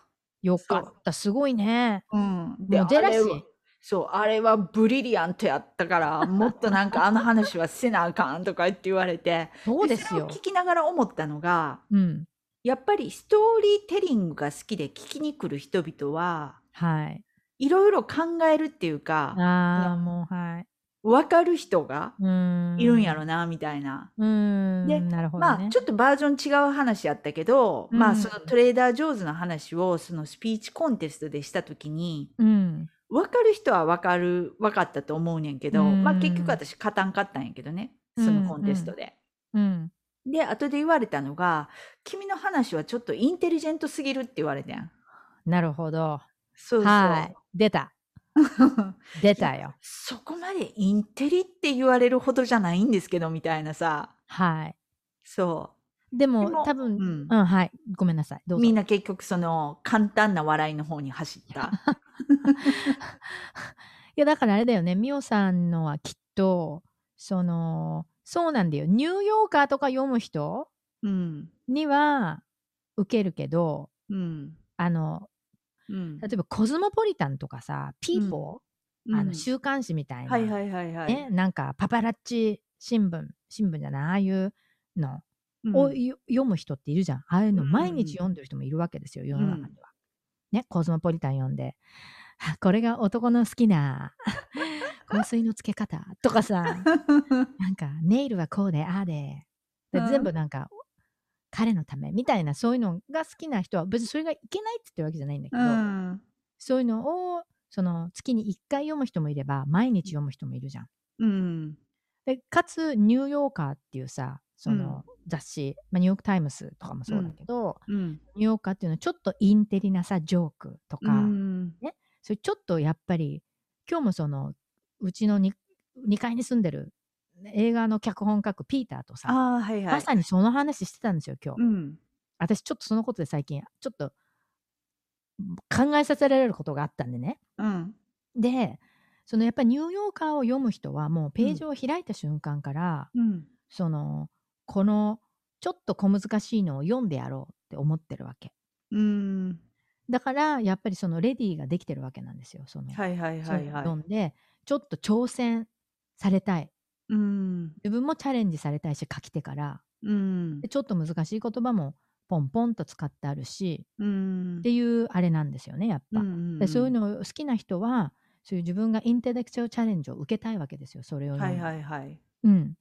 C: よかった。すごいね。
B: う。ん。
C: もうジェラシー。
B: そう、あれはブリリアントやったから、もっとなんかあの話はせなあかんとか言って言われて、
C: そうですよ。
B: 聞きながら思ったのが、
C: うん。
B: やっぱりストーリーテリングが好きで聞きに来る人々は、
C: はい
B: いろいろ考えるっていうか、
C: ああもうはい。
B: わかる人が
C: うーん。
B: いるんやろな、みたいな。
C: うーん
B: で
C: なるほどね。
B: まあ、ちょっとバージョン違う話やったけど、まあ、
C: うん
B: そのトレーダー上手の話を、そのスピーチコンテストでしたときに、
C: うん。
B: わかる人はわかる、わかったと思うねんけど、
C: うん。
B: まあ結局私勝たんかったんやけどね、そのコンテストで。
C: うん。
B: で、後で言われたのが、君の話はちょっとインテリジェントすぎるって言われてん。
C: なるほど
B: そうそう。
C: はい出た 出たよ
B: そこまでインテリって言われるほどじゃないんですけど、みたいなさ。
C: はい
B: そ
C: でも
B: でも
C: 多分
B: う。うん
C: うんはいごめんなさいどうぞ
B: みんな結局その簡単な笑いの方に走った。
C: いやだからあれだよねみおさんのはきっとそのそうなんだよニューヨーカーとか読む人
B: うん。
C: には受けるけど
B: うん。
C: あの
B: うん。
C: 例えばコズモポリタンとかさピーポー、あ
B: うん。
C: の週刊誌みたいな、
B: はいはいはいはい。
C: ね、なんかパパラッチ新聞新聞じゃないああいうの
B: うん。
C: をよ読む人っているじゃん。ああいうの
B: うん
C: 毎日読んでる人もいるわけですよ世の中には。ねコズモポリタン読んで。あこれが男の好きな 香水のつけ方とかさ なんかネイルはこうでああで。全部なんか彼のためみたいなそういうのが好きな人は別にそれがいけないって言ってるわけじゃないんだけど、
B: うん。
C: そういうのをその月に1回読む人もいれば毎日読む人もいるじゃん。
B: うん。
C: でかつニューヨーカーっていうさその雑誌、まあ、ニューヨーク・タイムズとかもそうだけど、
B: うん。
C: ニューヨーカーっていうのはちょっとインテリなさジョークとか、
B: うん。
C: それちょっとやっぱり今日もそのうちの 2, 2階に住んでる映画の脚本書くピーターとさ、
B: はいはい。
C: まさにその話してたんですよ今日、
B: うん。
C: 私ちょっとそのことで最近ちょっと考えさせられることがあったんでね
B: うん。
C: でそのやっぱりニューヨーカーを読む人はもうページを開いた瞬間から、
B: うん。
C: そのこのちょっと小難しいのを読んでやろうって思ってるわけ
B: うん。
C: だからやっぱりそのレディーができてるわけなんですよその、
B: はいはい
C: そうのを
B: はいいうはい。
C: 読んでちょっと挑戦されたい
B: うん。
C: 自分もチャレンジされたいし書き手から
B: うん
C: で。ちょっと難しい言葉もポンポンと使ってあるし
B: うん
C: っていうあれなんですよねやっぱ、
B: うん
C: でそういうの好きな人はそういう自分がインテレクチャルチャレンジを受けたいわけですよそれを
B: はいはいはい。
C: うん、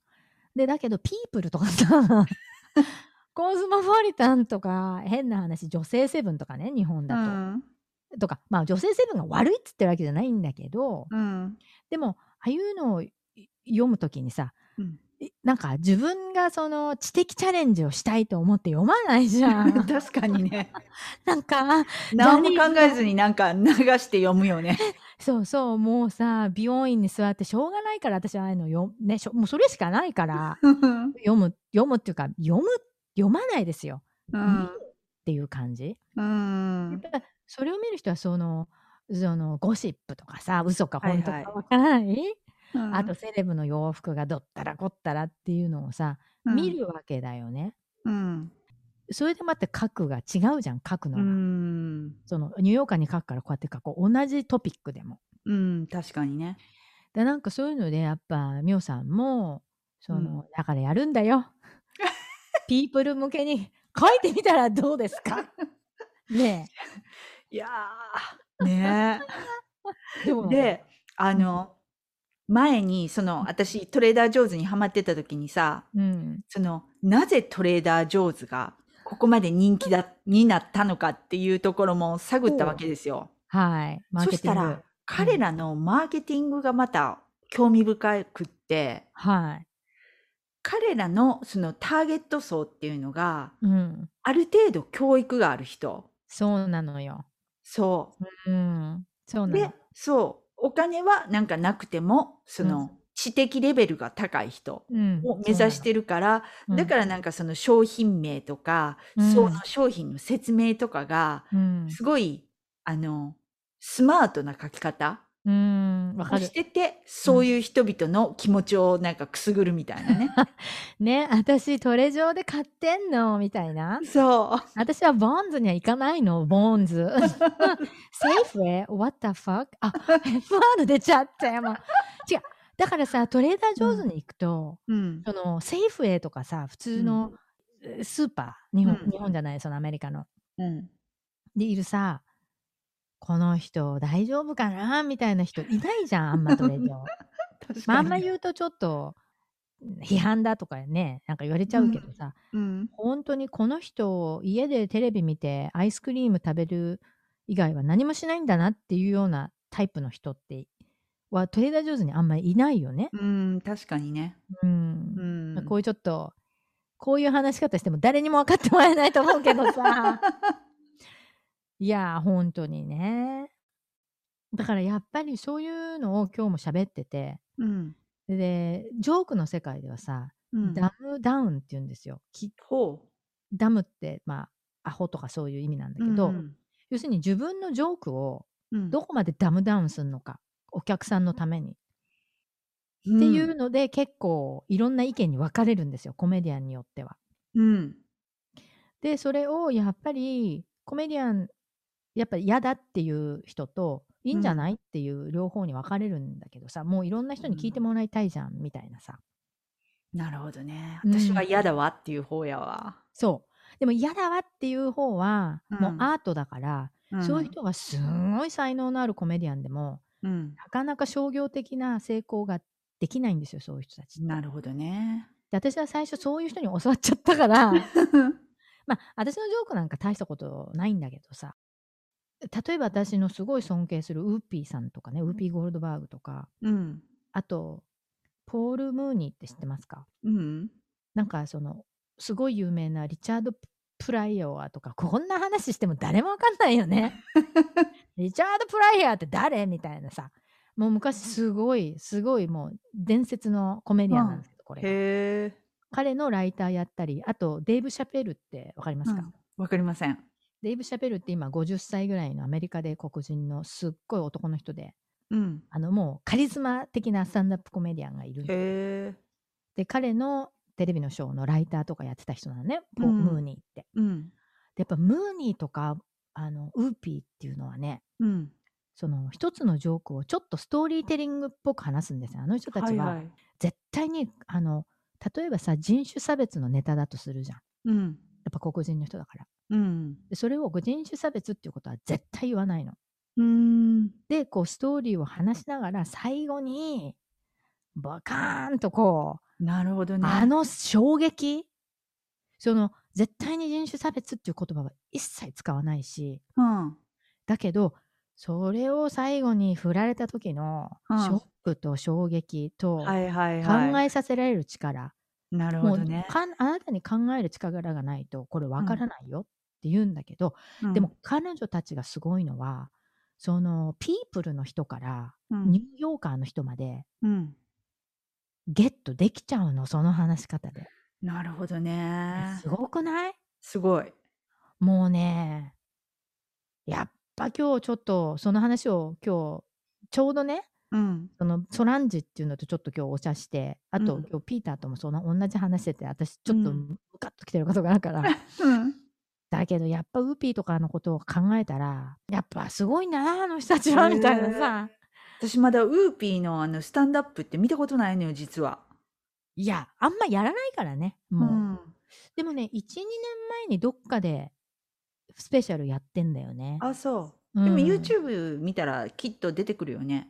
C: でだけどピープルとかさ コズモポリタンとか変な話女性セブンとかね日本だと、
B: うん。
C: とかまあ女性セブンが悪いっつってるわけじゃないんだけど
B: うん。
C: でもああいうのをい読むときにさ
B: うん
C: いなんか自分がその知的チャレンジをしたいと思って読まないじゃん。
B: 確かにね。
C: なんか、
B: 何も考えずになんか流して読むよね。
C: そうそう、もうさ、美容院に座ってしょうがないから、私はああいうのよ、ね、しょもうそれしかないから、読む、読むっていうか、読む、読まないですよ。
B: うん。
C: っていう感じ。
B: うん。
C: やっぱそれを見る人はその、そのゴシップとかさ、嘘か
B: はいはい
C: 本当かわからない、
B: うん
C: あと、セレブの洋服がどったらこったらっていうのをさ、見。るわけだよね。
B: うん。
C: それでまた書くが違うじゃん、書くの
B: う
C: が。
B: ん。
C: そのニューヨーカーに書くからこうやって書こう。同じトピックでも。
B: うん。確かにね。
C: でなんかそういうのでやっぱミオさんもその、だからやるんだよ。ピープル向けに書いてみたらどうですか？ね
B: いやー。ね
C: え。でも
B: え。で、あの、前に、その、私、トレーダー上手にハマってた時にさ、
C: うん。
B: その、なぜトレーダー上手が、ここまで人気だ、になったのかっていうところも探ったわけですよ。
C: はい。マー
B: そ
C: ケティング。
B: したら、彼らのマーケティングがまた興味深くって、
C: はい。
B: 彼らのそのターゲット層っていうのが、
C: うん。
B: ある程度教育がある人。
C: そうなのよ。
B: そ
C: うん。そう
B: う。
C: なの
B: で。、そう。お金はなんかなくても、その知的レベルが高い人
C: うん。
B: を目指してるから、だからなんかその商品名とか、
C: うん。
B: その商品の説明とかが。すごい、あの、スマートな書き方
C: うん。わか
B: し。てて、そういう人々の気持ちをなんかくすぐるみたいなね。
C: ね、私トレジョーで買ってんの？みたいな。
B: そう。
C: 私はヴォンズには行かないの、ヴォンズ。セーフウェイ ?What the fuck? あ、FR 出ちゃったよ。もう違う。だからさ、トレーダージョーズに行くと、
B: うん。
C: そのセーフウェイとかさ、普通のえースーパー、日本、
B: うん
C: 日本じゃない、そのアメリカの。
B: うん。
C: でいるさ、この人大丈夫かな？みたいな人 いないじゃん、あんまトレーダー。
B: 確
C: まあ、あんま
B: う。
C: 言うとちょっと批判だとかね、なんか言われちゃうけどさ、
B: うん。
C: 本当にこの人家でテレビ見てアイスクリーム食べる以外は何もしないんだなっていうようなタイプの人ってはトレーダー上手にあんまりいないよね。
B: うん、確かにね。
C: うん
B: うん。
C: こういうちょっとこういう話し方しても誰にも分かってもらえないと思うけどさいやー本当にねだからやっぱりそういうのを今日も喋ってて
B: うん。
C: でジョークの世界ではさ、
B: うん。
C: ダムダウンって言うんですよき
B: ほ
C: ダムってまあアホとかそういう意味なんだ
B: う。
C: けど、
B: うん
C: 要するに自分のジョークを
B: うん
C: どこまでダムダウンするのかお客さんのために、
B: うん
C: っていうので結構いろんな意見に分かれるんですよコメディアンによっては。
B: うん。
C: でそれをやっぱりコメディアンやっぱり嫌だっていう人といいんじゃない、っていう両方に分かれるんだけどさもういろんな人に聞いてもらいたいじゃん、みたいなさ
B: なるほどね。
C: うん
B: 私は嫌だわっていう方やわ。
C: そうでも嫌だわっていう方は、もう
B: うん
C: アートだから、
B: うん
C: そういう人がすごい才能のあるコメディアンでも
B: うん。
C: なかなか商業的な成功ができないんですよそういう人たち。
B: なるほどね。
C: で私は最初そういう人に教わっちゃったから まあ私のジョークなんか大したことないんだけどさ例えば私のすごい尊敬するウーピーさんとかねウーピーゴールドバーグとか
B: うん。
C: あとポール・ムーニーって知ってますか？
B: うん。
C: なんかそのすごい有名なリチャード・プライオアとか こんな話しても誰もわかんないよね リチャード・プライオアって誰？みたいなさもう昔すごいすごいもう伝説のコメディアンなんですけど、これ。彼のライターやったりあとデーブ・シャペルってわかりますか、
B: うんわかりません。
C: デーブ・シャペルって今50歳ぐらいのアメリカで黒人のすっごい男の人で
B: うん。
C: あのもうカリスマ的なスタンダップコメディアンがいるんで。で彼のテレビのショーのライターとかやってた人なのね、ポ
B: うん
C: ムーニーって。
B: うん。
C: でやっぱムーニーとかあのウーピーっていうのはね
B: うん。
C: その一つのジョークをちょっとストーリーテリングっぽく話すんですよあの人たちは、
B: はいはい。
C: 絶対にあの例えばさ人種差別のネタだとするじゃん
B: うん。
C: やっぱ黒人の人だから
B: うん。
C: でそれを人種差別っていうことは絶対言わないの
B: うん。
C: でこうストーリーを話しながら最後にバカーンとこう、
B: なるほどね。
C: あの衝撃？その絶対に人種差別っていう言葉は一切使わないし
B: うん。
C: だけどそれを最後に振られた時の
B: うん
C: ショックと衝撃と
B: はいはい
C: 考
B: はい。
C: えさせられる力、
B: なるほ
C: もう
B: どね。
C: かんあなたに考える力がないとこれわからないよって言うんだけど、
B: うん
C: でも、彼女たちがすごいのはそのピープルの人から
B: うん
C: ニューヨーカーの人まで
B: うん。
C: ゲットできちゃうのその話し方で。
B: なるほどね
C: す。ごくない？
B: すごい。
C: もうねやっぱ今日ちょっとその話を今日ちょうどね
B: うん。
C: そのソランジっていうのとちょっと今日お茶してあと、
B: うん
C: 今日ピーターともその同じ話してて私ちょっと
B: うん
C: ムカッときてることがあるから、
B: うん。
C: だけどやっぱウーピーとかのことを考えたらやっぱすごいなあの人たちはみたいなさ
B: 私まだウーピーのあのスタンドアップって見たことないのよ、実は。
C: いやあんまやらないからね
B: う
C: もう、
B: ん。
C: でもね12年前にどっかでスペシャルやってんだよね
B: あ、そう。
C: うん
B: でも YouTube 見たらきっと出てくるよね。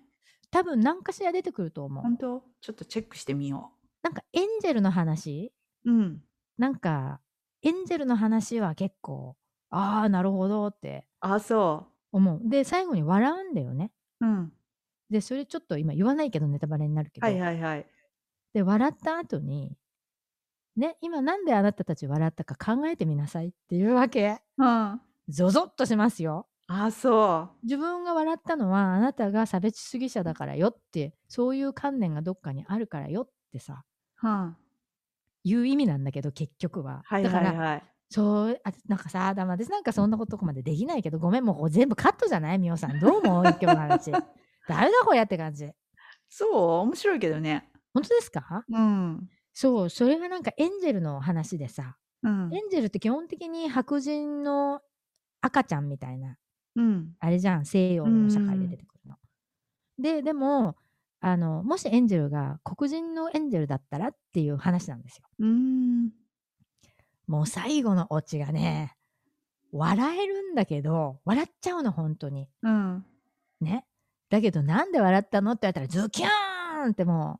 C: 多分何かしら出てくると思う
B: 本当？ちょっとチェックしてみよ
C: なんかエンジェルの話？
B: う。うん。
C: なんかエンジェルの話は結構ああなるほどって
B: あ、そ
C: 思うで最後に笑うんだよね
B: う。うん。
C: でそれちょっと今言わないけどネタバレになるけど、
B: はいはいはい。
C: で笑った後にね今なんであなたたち笑ったか考えてみなさいっていうわけ
B: うん。
C: ゾゾッとしますよ
B: あ、そ
C: 自分が笑ったのはあなたが差別主義者だからよってそういう観念がどっかにあるからよってさ
B: う。うん。
C: いう意味なんだけど結局は、
B: はい
C: だから
B: はいはい。
C: そうあなんかさだま私なんかそんなことこまでできないけどごめんもう全部カットじゃない？みおさんどう思う？今日の話 誰だこれやって感じ
B: そう面白いけどね。
C: 本当ですか？
B: うん。
C: そうそれがなんかエンジェルの話でさ
B: うん
C: エ。ンジェルって基本的に白人の赤ちゃんみたいな
B: うん。
C: あれじゃん西洋の社会で出てくるの。ででもあのもしエンジェルが黒人のエンジェルだったらっていう話なんですよ。
B: うん。
C: もう最後のオチがね笑えるんだけど笑っちゃうの本当に。
B: うん。
C: ね。だけどなんで笑ったのって言われたらズキューンっても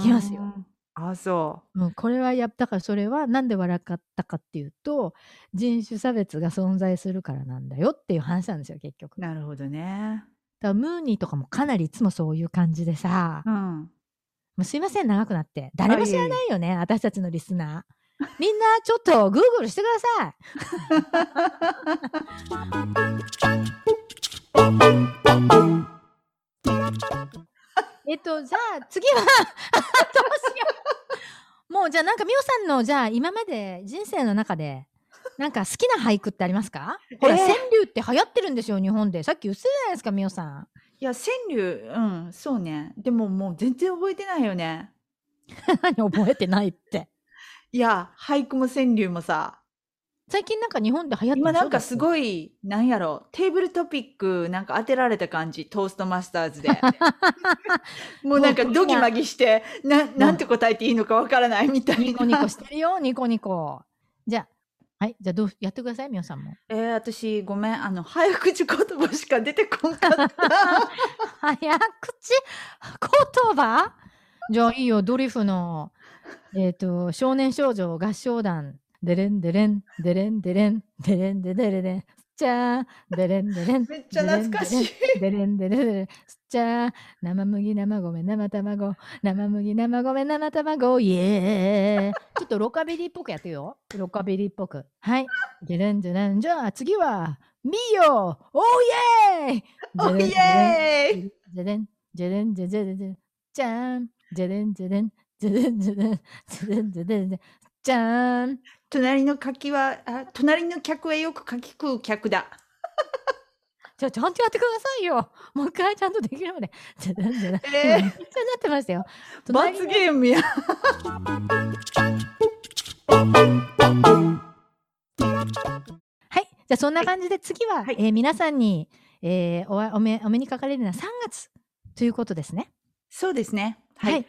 C: 来ますよ
B: うん。あ、そう。
C: うもうこれはやったからそれはなんで笑ったかっていうと人種差別が存在するからなんだよっていう話なんですよ結局。
B: なるほどね。
C: らムーニーとかもかなりいつもそういう感じでさ、
B: うん。
C: もうすいません長くなって誰も知らないよね私たちのリスナー。みんなちょっとグーグルしてください。えっと、じゃあ次は どうしよう。もうじゃあなんかみおさんのじゃあ今まで人生の中でなんか好きな俳句ってありますか？ほら、
B: えー
C: 川柳って流行ってるんですよ日本で。さっき言ってたじゃないですかみおさん。
B: いや、川柳、うん、そうね。でももう全然覚えてないよね。
C: 何 覚えてないって。
B: いや、俳句も川柳もさ、
C: 最近なんか日本で流行ってる
B: 今なんかす
C: い。
B: ごい、なんやろ、テーブルトピックなんか当てられた感じ、トーストマスターズで。もうなんかドギマギして、ななんて答えていいのかわからないみたいな。
C: ニコニコしてるよニコニコ。じゃあはいじゃあどうやってくださいみおさんも。
B: えー、私、ごめん、あの、早口言葉しか出てこんかった。
C: 早口？言葉？じゃあいいよドリフのえっ、と少年少女合唱団デレンデレンデレンデレンデレンデレレレンじゃーデレンデレン
B: めっちゃ懐かしい。
C: デレンデレレレンじゃー生麦生米生卵。生麦生米生卵。イエーイ。ちょっとロカビリーっぽくやってよ。ロカビリーっぽく。はい。デレンデレン。じゃあ次はミーヨーオーイエーイ。
B: おイエーイ
C: じゃでん、じゃでん、じゃじゃじゃじゃじゃーん、じゃでん、じゃでん、じゃでん、じゃでん、じゃでん、じゃでん、じゃーん。
B: 隣の柿は、あ、隣の客はよく柿食う客だ。
C: じゃあちゃんとやってくださいよ。もう一回ちゃんとできるまで。じゃでん、じゃでん。
B: えー
C: 今めっちゃなってましたよ。隣
B: 罰
C: の
B: ゲームや。
C: はい。じゃあそんな感じで次は、
B: はい
C: えー皆さんに、えーおわお目お目にかかれるのは3月ということですね。
B: そうですね。
C: は。
B: はいい。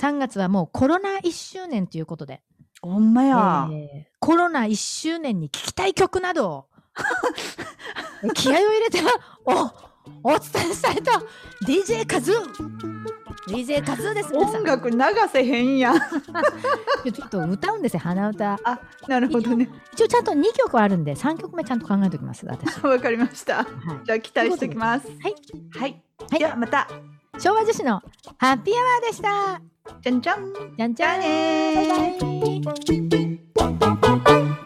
C: 3月はもうコロナ1周年ということで。
B: ほんまや。
C: えーコロナ1周年に聴きたい曲などを 気合を入れておお伝えしたいと DJ カズー DJ カズーです
B: 音楽流せへんやん。
C: ちょっと歌うんですよ鼻歌
B: あ、なるほどね。
C: 一応ちゃんと2曲あるんで3曲目ちゃんと考えておきます
B: わかりました。
C: い、
B: じゃあ期待しておきます。
C: はい
B: はい。
C: はい
B: ではまた。
C: 昭和女子のハッピーアワーでした。
B: じゃんじゃん。
C: じゃんじゃん。
B: ねー
C: バイバイ